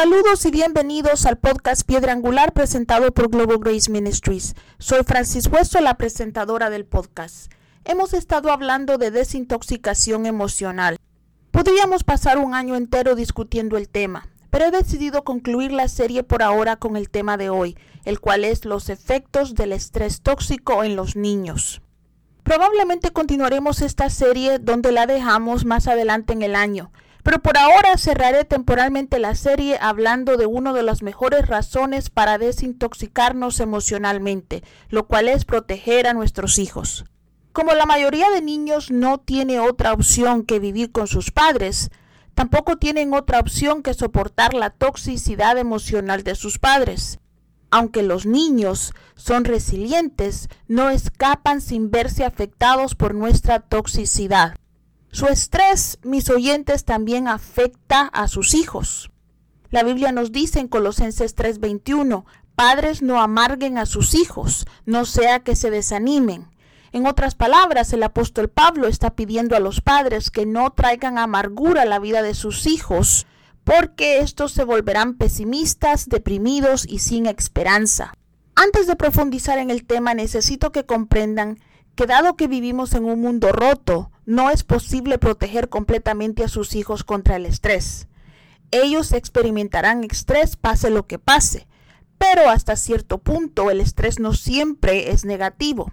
Saludos y bienvenidos al podcast Piedra Angular presentado por Global Grace Ministries. Soy Francis Hueso, la presentadora del podcast. Hemos estado hablando de desintoxicación emocional. Podríamos pasar un año entero discutiendo el tema, pero he decidido concluir la serie por ahora con el tema de hoy, el cual es los efectos del estrés tóxico en los niños. Probablemente continuaremos esta serie donde la dejamos más adelante en el año, pero por ahora cerraré temporalmente la serie hablando de una de las mejores razones para desintoxicarnos emocionalmente, lo cual es proteger a nuestros hijos. Como la mayoría de niños no tiene otra opción que vivir con sus padres, tampoco tienen otra opción que soportar la toxicidad emocional de sus padres. Aunque los niños son resilientes, no escapan sin verse afectados por nuestra toxicidad. Su estrés, mis oyentes, también afecta a sus hijos. La Biblia nos dice en Colosenses 3:21, padres no amarguen a sus hijos, no sea que se desanimen. En otras palabras, el apóstol Pablo está pidiendo a los padres que no traigan amargura a la vida de sus hijos, porque estos se volverán pesimistas, deprimidos y sin esperanza. Antes de profundizar en el tema, necesito que comprendan que dado que vivimos en un mundo roto, no es posible proteger completamente a sus hijos contra el estrés. Ellos experimentarán estrés pase lo que pase, pero hasta cierto punto el estrés no siempre es negativo.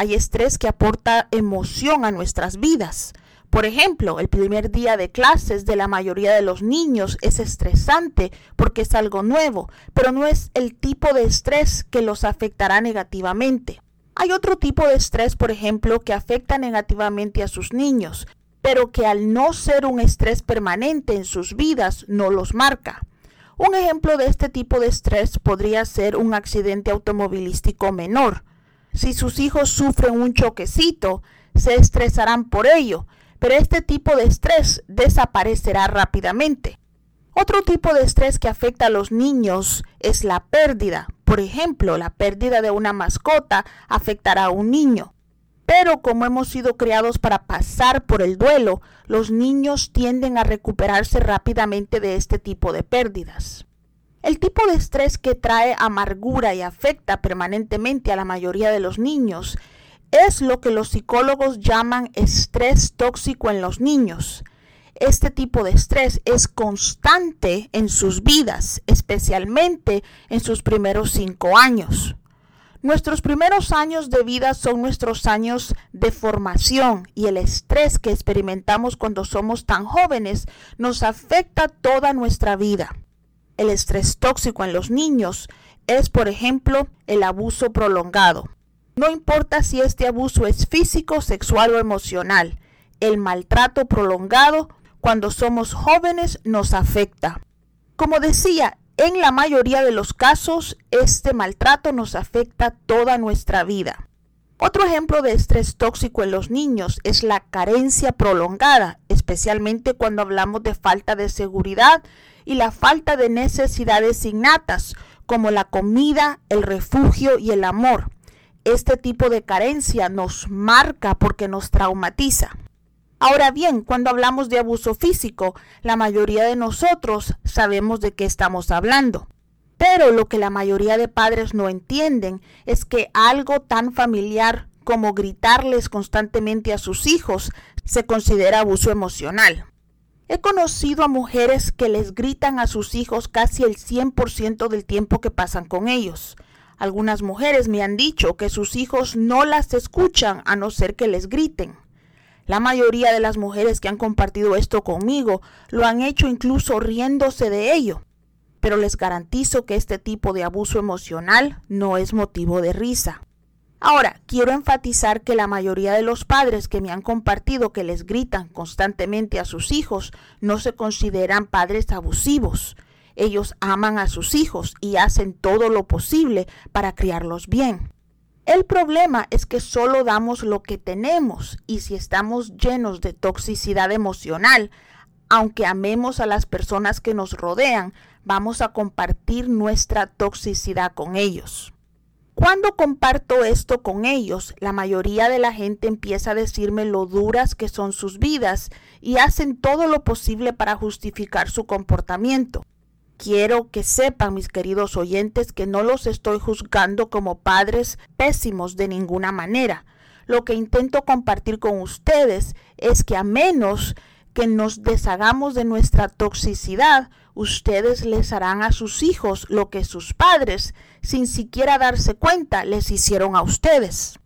Hay estrés que aporta emoción a nuestras vidas. Por ejemplo, el primer día de clases de la mayoría de los niños es estresante porque es algo nuevo, pero no es el tipo de estrés que los afectará negativamente. Hay otro tipo de estrés, por ejemplo, que afecta negativamente a sus niños, pero que al no ser un estrés permanente en sus vidas no los marca. Un ejemplo de este tipo de estrés podría ser un accidente automovilístico menor. Si sus hijos sufren un choquecito, se estresarán por ello, pero este tipo de estrés desaparecerá rápidamente. Otro tipo de estrés que afecta a los niños es la pérdida. Por ejemplo, la pérdida de una mascota afectará a un niño. Pero como hemos sido creados para pasar por el duelo, los niños tienden a recuperarse rápidamente de este tipo de pérdidas. El tipo de estrés que trae amargura y afecta permanentemente a la mayoría de los niños es lo que los psicólogos llaman estrés tóxico en los niños este tipo de estrés es constante en sus vidas, especialmente en sus primeros cinco años. Nuestros primeros años de vida son nuestros años de formación y el estrés que experimentamos cuando somos tan jóvenes nos afecta toda nuestra vida. El estrés tóxico en los niños es, por ejemplo, el abuso prolongado. No importa si este abuso es físico, sexual o emocional, el maltrato prolongado cuando somos jóvenes nos afecta. Como decía, en la mayoría de los casos, este maltrato nos afecta toda nuestra vida. Otro ejemplo de estrés tóxico en los niños es la carencia prolongada, especialmente cuando hablamos de falta de seguridad y la falta de necesidades innatas, como la comida, el refugio y el amor. Este tipo de carencia nos marca porque nos traumatiza. Ahora bien, cuando hablamos de abuso físico, la mayoría de nosotros sabemos de qué estamos hablando. Pero lo que la mayoría de padres no entienden es que algo tan familiar como gritarles constantemente a sus hijos se considera abuso emocional. He conocido a mujeres que les gritan a sus hijos casi el 100% del tiempo que pasan con ellos. Algunas mujeres me han dicho que sus hijos no las escuchan a no ser que les griten. La mayoría de las mujeres que han compartido esto conmigo lo han hecho incluso riéndose de ello. Pero les garantizo que este tipo de abuso emocional no es motivo de risa. Ahora, quiero enfatizar que la mayoría de los padres que me han compartido que les gritan constantemente a sus hijos no se consideran padres abusivos. Ellos aman a sus hijos y hacen todo lo posible para criarlos bien. El problema es que solo damos lo que tenemos y si estamos llenos de toxicidad emocional, aunque amemos a las personas que nos rodean, vamos a compartir nuestra toxicidad con ellos. Cuando comparto esto con ellos, la mayoría de la gente empieza a decirme lo duras que son sus vidas y hacen todo lo posible para justificar su comportamiento. Quiero que sepan, mis queridos oyentes, que no los estoy juzgando como padres pésimos de ninguna manera. Lo que intento compartir con ustedes es que a menos que nos deshagamos de nuestra toxicidad, ustedes les harán a sus hijos lo que sus padres, sin siquiera darse cuenta, les hicieron a ustedes.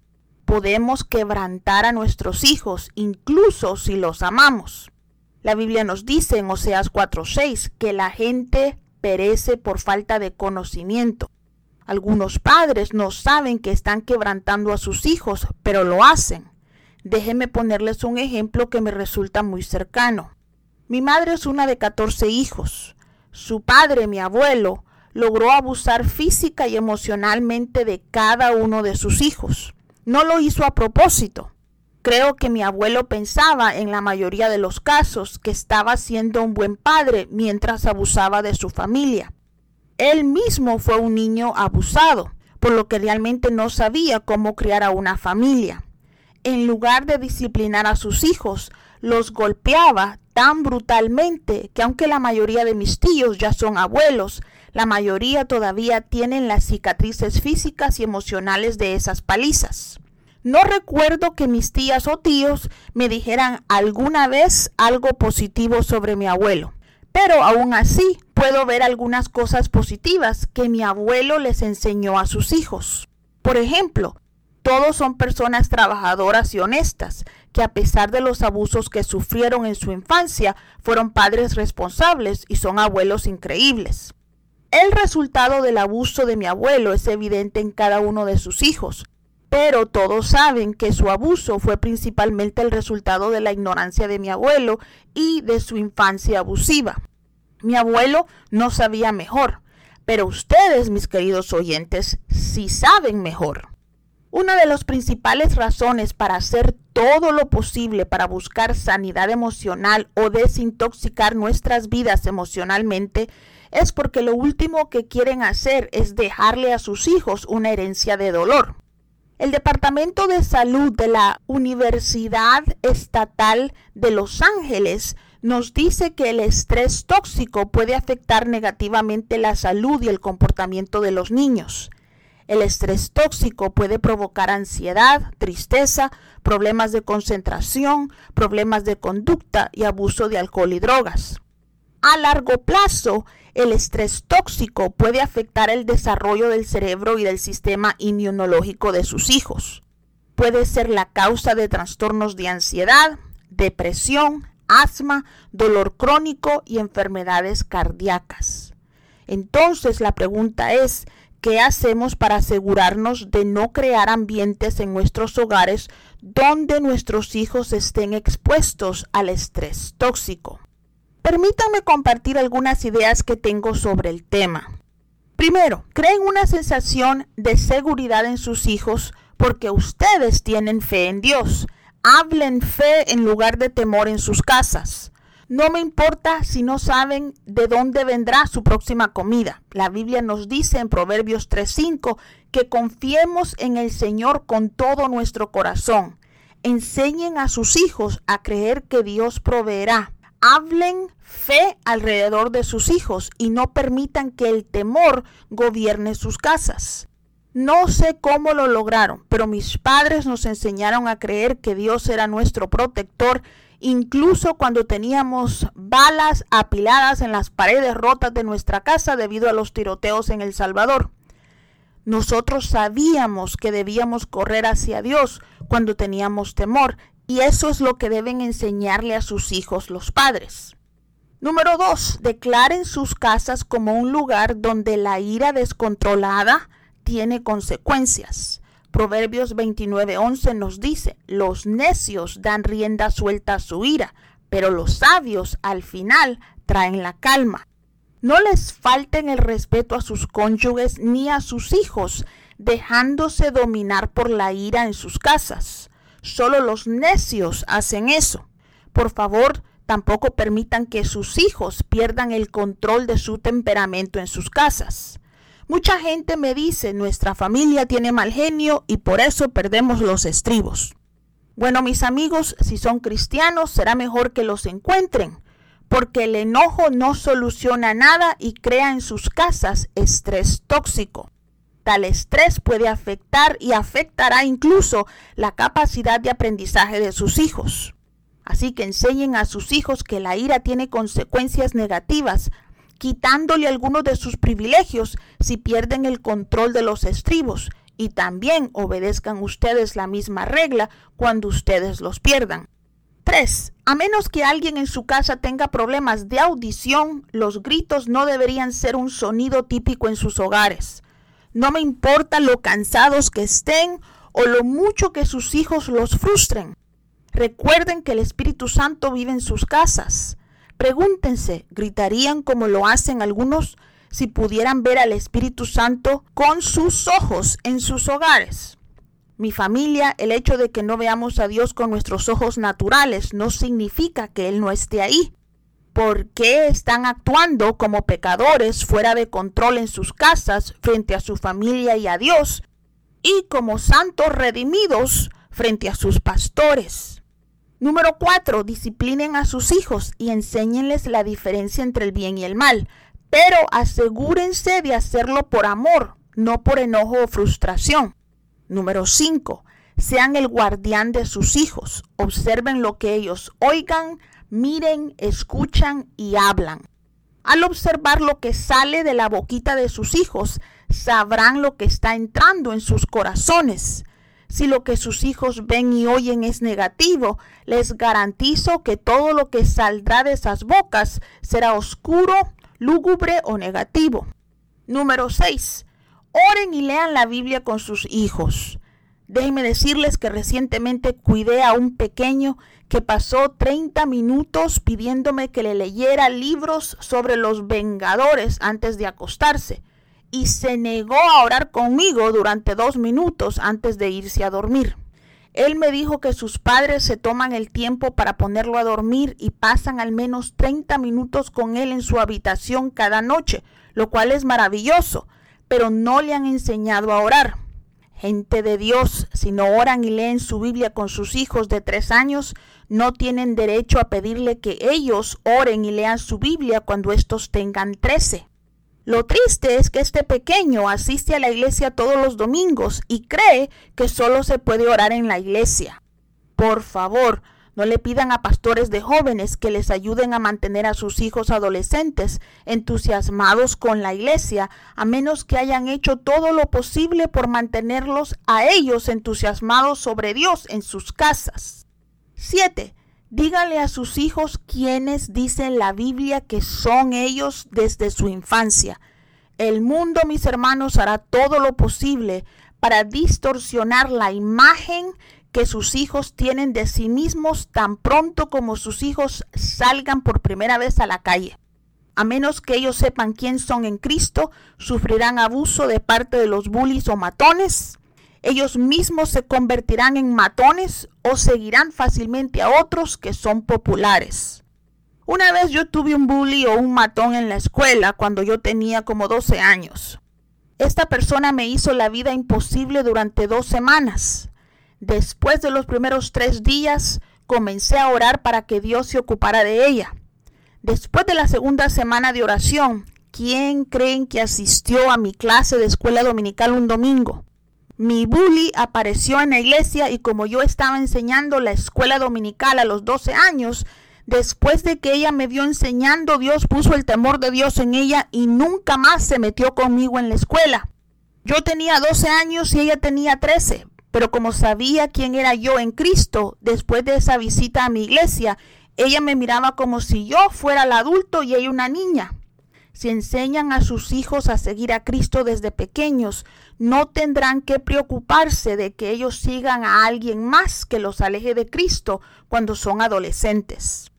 Podemos quebrantar a nuestros hijos, incluso si los amamos. La Biblia nos dice en Oseas 4:6 que la gente perece por falta de conocimiento. Algunos padres no saben que están quebrantando a sus hijos, pero lo hacen. Déjenme ponerles un ejemplo que me resulta muy cercano. Mi madre es una de 14 hijos. Su padre, mi abuelo, logró abusar física y emocionalmente de cada uno de sus hijos. No lo hizo a propósito. Creo que mi abuelo pensaba en la mayoría de los casos que estaba siendo un buen padre mientras abusaba de su familia. Él mismo fue un niño abusado, por lo que realmente no sabía cómo criar a una familia en lugar de disciplinar a sus hijos, los golpeaba tan brutalmente que aunque la mayoría de mis tíos ya son abuelos, la mayoría todavía tienen las cicatrices físicas y emocionales de esas palizas. No recuerdo que mis tías o tíos me dijeran alguna vez algo positivo sobre mi abuelo, pero aún así puedo ver algunas cosas positivas que mi abuelo les enseñó a sus hijos. Por ejemplo, todos son personas trabajadoras y honestas, que a pesar de los abusos que sufrieron en su infancia, fueron padres responsables y son abuelos increíbles. El resultado del abuso de mi abuelo es evidente en cada uno de sus hijos, pero todos saben que su abuso fue principalmente el resultado de la ignorancia de mi abuelo y de su infancia abusiva. Mi abuelo no sabía mejor, pero ustedes, mis queridos oyentes, sí saben mejor. Una de las principales razones para hacer todo lo posible para buscar sanidad emocional o desintoxicar nuestras vidas emocionalmente es porque lo último que quieren hacer es dejarle a sus hijos una herencia de dolor. El Departamento de Salud de la Universidad Estatal de Los Ángeles nos dice que el estrés tóxico puede afectar negativamente la salud y el comportamiento de los niños. El estrés tóxico puede provocar ansiedad, tristeza, problemas de concentración, problemas de conducta y abuso de alcohol y drogas. A largo plazo, el estrés tóxico puede afectar el desarrollo del cerebro y del sistema inmunológico de sus hijos. Puede ser la causa de trastornos de ansiedad, depresión, asma, dolor crónico y enfermedades cardíacas. Entonces la pregunta es, ¿Qué hacemos para asegurarnos de no crear ambientes en nuestros hogares donde nuestros hijos estén expuestos al estrés tóxico? Permítanme compartir algunas ideas que tengo sobre el tema. Primero, creen una sensación de seguridad en sus hijos porque ustedes tienen fe en Dios. Hablen fe en lugar de temor en sus casas. No me importa si no saben de dónde vendrá su próxima comida. La Biblia nos dice en Proverbios 3:5 que confiemos en el Señor con todo nuestro corazón. Enseñen a sus hijos a creer que Dios proveerá. Hablen fe alrededor de sus hijos y no permitan que el temor gobierne sus casas. No sé cómo lo lograron, pero mis padres nos enseñaron a creer que Dios era nuestro protector incluso cuando teníamos balas apiladas en las paredes rotas de nuestra casa debido a los tiroteos en El Salvador. Nosotros sabíamos que debíamos correr hacia Dios cuando teníamos temor y eso es lo que deben enseñarle a sus hijos los padres. Número 2. Declaren sus casas como un lugar donde la ira descontrolada tiene consecuencias. Proverbios 29:11 nos dice, los necios dan rienda suelta a su ira, pero los sabios al final traen la calma. No les falten el respeto a sus cónyuges ni a sus hijos, dejándose dominar por la ira en sus casas. Solo los necios hacen eso. Por favor, Tampoco permitan que sus hijos pierdan el control de su temperamento en sus casas. Mucha gente me dice, nuestra familia tiene mal genio y por eso perdemos los estribos. Bueno, mis amigos, si son cristianos, será mejor que los encuentren, porque el enojo no soluciona nada y crea en sus casas estrés tóxico. Tal estrés puede afectar y afectará incluso la capacidad de aprendizaje de sus hijos. Así que enseñen a sus hijos que la ira tiene consecuencias negativas, quitándole algunos de sus privilegios si pierden el control de los estribos, y también obedezcan ustedes la misma regla cuando ustedes los pierdan. 3. A menos que alguien en su casa tenga problemas de audición, los gritos no deberían ser un sonido típico en sus hogares. No me importa lo cansados que estén o lo mucho que sus hijos los frustren. Recuerden que el Espíritu Santo vive en sus casas. Pregúntense, ¿gritarían como lo hacen algunos si pudieran ver al Espíritu Santo con sus ojos en sus hogares? Mi familia, el hecho de que no veamos a Dios con nuestros ojos naturales no significa que Él no esté ahí. ¿Por qué están actuando como pecadores fuera de control en sus casas frente a su familia y a Dios? Y como santos redimidos frente a sus pastores. Número 4. Disciplinen a sus hijos y enséñenles la diferencia entre el bien y el mal, pero asegúrense de hacerlo por amor, no por enojo o frustración. Número 5. Sean el guardián de sus hijos. Observen lo que ellos oigan, miren, escuchan y hablan. Al observar lo que sale de la boquita de sus hijos, sabrán lo que está entrando en sus corazones. Si lo que sus hijos ven y oyen es negativo, les garantizo que todo lo que saldrá de esas bocas será oscuro, lúgubre o negativo. Número 6. Oren y lean la Biblia con sus hijos. Déjenme decirles que recientemente cuidé a un pequeño que pasó 30 minutos pidiéndome que le leyera libros sobre los vengadores antes de acostarse y se negó a orar conmigo durante dos minutos antes de irse a dormir. Él me dijo que sus padres se toman el tiempo para ponerlo a dormir y pasan al menos 30 minutos con él en su habitación cada noche, lo cual es maravilloso pero no le han enseñado a orar. Gente de Dios, si no oran y leen su Biblia con sus hijos de tres años, no tienen derecho a pedirle que ellos oren y lean su Biblia cuando estos tengan trece. Lo triste es que este pequeño asiste a la iglesia todos los domingos y cree que solo se puede orar en la iglesia. Por favor, no le pidan a pastores de jóvenes que les ayuden a mantener a sus hijos adolescentes entusiasmados con la iglesia, a menos que hayan hecho todo lo posible por mantenerlos a ellos entusiasmados sobre Dios en sus casas. 7. Díganle a sus hijos quienes dicen la Biblia que son ellos desde su infancia. El mundo, mis hermanos, hará todo lo posible para distorsionar la imagen que sus hijos tienen de sí mismos tan pronto como sus hijos salgan por primera vez a la calle. A menos que ellos sepan quién son en Cristo, sufrirán abuso de parte de los bullies o matones. Ellos mismos se convertirán en matones o seguirán fácilmente a otros que son populares. Una vez yo tuve un bully o un matón en la escuela cuando yo tenía como 12 años. Esta persona me hizo la vida imposible durante dos semanas. Después de los primeros tres días, comencé a orar para que Dios se ocupara de ella. Después de la segunda semana de oración, ¿quién creen que asistió a mi clase de escuela dominical un domingo? Mi bully apareció en la iglesia y como yo estaba enseñando la escuela dominical a los 12 años, después de que ella me vio enseñando, Dios puso el temor de Dios en ella y nunca más se metió conmigo en la escuela. Yo tenía 12 años y ella tenía 13, pero como sabía quién era yo en Cristo, después de esa visita a mi iglesia, ella me miraba como si yo fuera el adulto y ella una niña. Si enseñan a sus hijos a seguir a Cristo desde pequeños, no tendrán que preocuparse de que ellos sigan a alguien más que los aleje de Cristo cuando son adolescentes.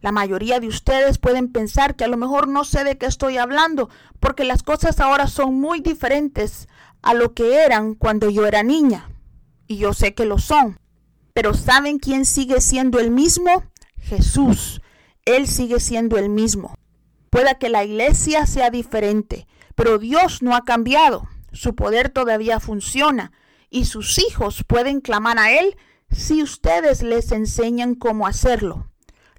La mayoría de ustedes pueden pensar que a lo mejor no sé de qué estoy hablando, porque las cosas ahora son muy diferentes a lo que eran cuando yo era niña y yo sé que lo son. Pero ¿saben quién sigue siendo el mismo? Jesús. Él sigue siendo el mismo. Pueda que la iglesia sea diferente, pero Dios no ha cambiado. Su poder todavía funciona y sus hijos pueden clamar a Él si ustedes les enseñan cómo hacerlo.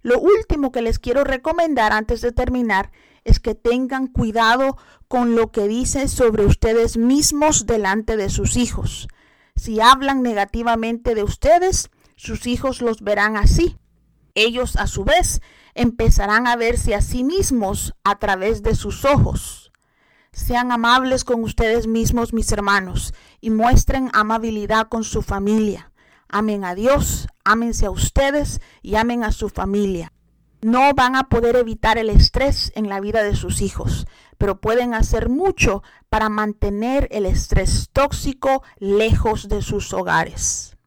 Lo último que les quiero recomendar antes de terminar es que tengan cuidado con lo que dicen sobre ustedes mismos delante de sus hijos. Si hablan negativamente de ustedes, sus hijos los verán así. Ellos a su vez empezarán a verse a sí mismos a través de sus ojos. Sean amables con ustedes mismos, mis hermanos, y muestren amabilidad con su familia. Amen a Dios, ámense a ustedes y amen a su familia. No van a poder evitar el estrés en la vida de sus hijos, pero pueden hacer mucho para mantener el estrés tóxico lejos de sus hogares.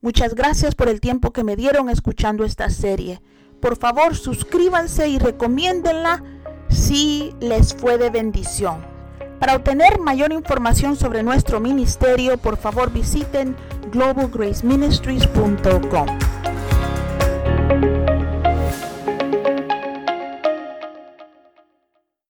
Muchas gracias por el tiempo que me dieron escuchando esta serie. Por favor, suscríbanse y recomiéndenla si les fue de bendición. Para obtener mayor información sobre nuestro ministerio, por favor visiten globalgraceministries.com.